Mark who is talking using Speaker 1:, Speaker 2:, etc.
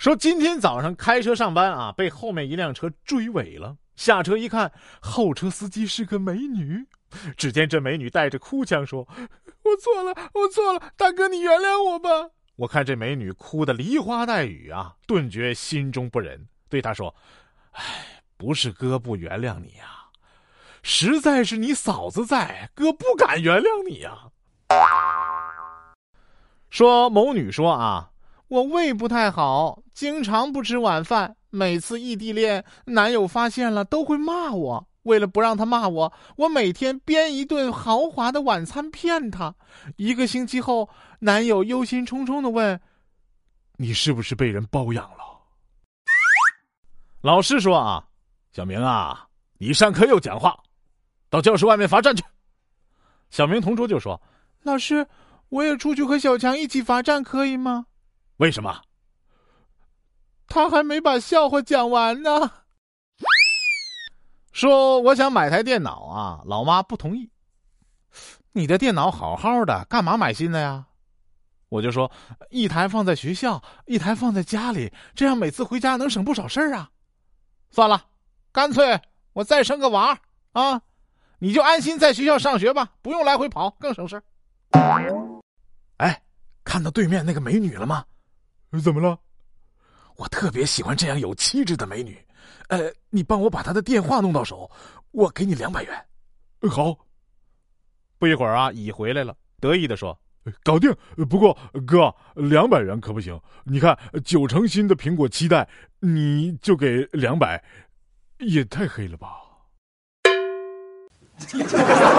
Speaker 1: 说今天早上开车上班啊，被后面一辆车追尾了。下车一看，后车司机是个美女。只见这美女带着哭腔说：“我错了，我错了，大哥你原谅我吧。”我看这美女哭得梨花带雨啊，顿觉心中不忍，对她说：“哎，不是哥不原谅你呀，实在是你嫂子在，哥不敢原谅你呀。”说某女说啊。我胃不太好，经常不吃晚饭。每次异地恋，男友发现了都会骂我。为了不让他骂我，我每天编一顿豪华的晚餐骗他。一个星期后，男友忧心忡忡的问：“你是不是被人包养了？”老师说：“啊，小明啊，你上课又讲话，到教室外面罚站去。”小明同桌就说：“老师，我也出去和小强一起罚站，可以吗？”为什么？他还没把笑话讲完呢。说我想买台电脑啊，老妈不同意。你的电脑好好的，干嘛买新的呀？我就说一台放在学校，一台放在家里，这样每次回家能省不少事儿啊。算了，干脆我再生个娃啊，你就安心在学校上学吧，不用来回跑，更省事儿哎，看到对面那个美女了吗？怎么了？我特别喜欢这样有气质的美女，呃，你帮我把她的电话弄到手，我给你两百元。好。不一会儿啊，乙回来了，得意的说：“搞定。不过哥，两百元可不行。你看九成新的苹果七代，你就给两百，也太黑了吧。”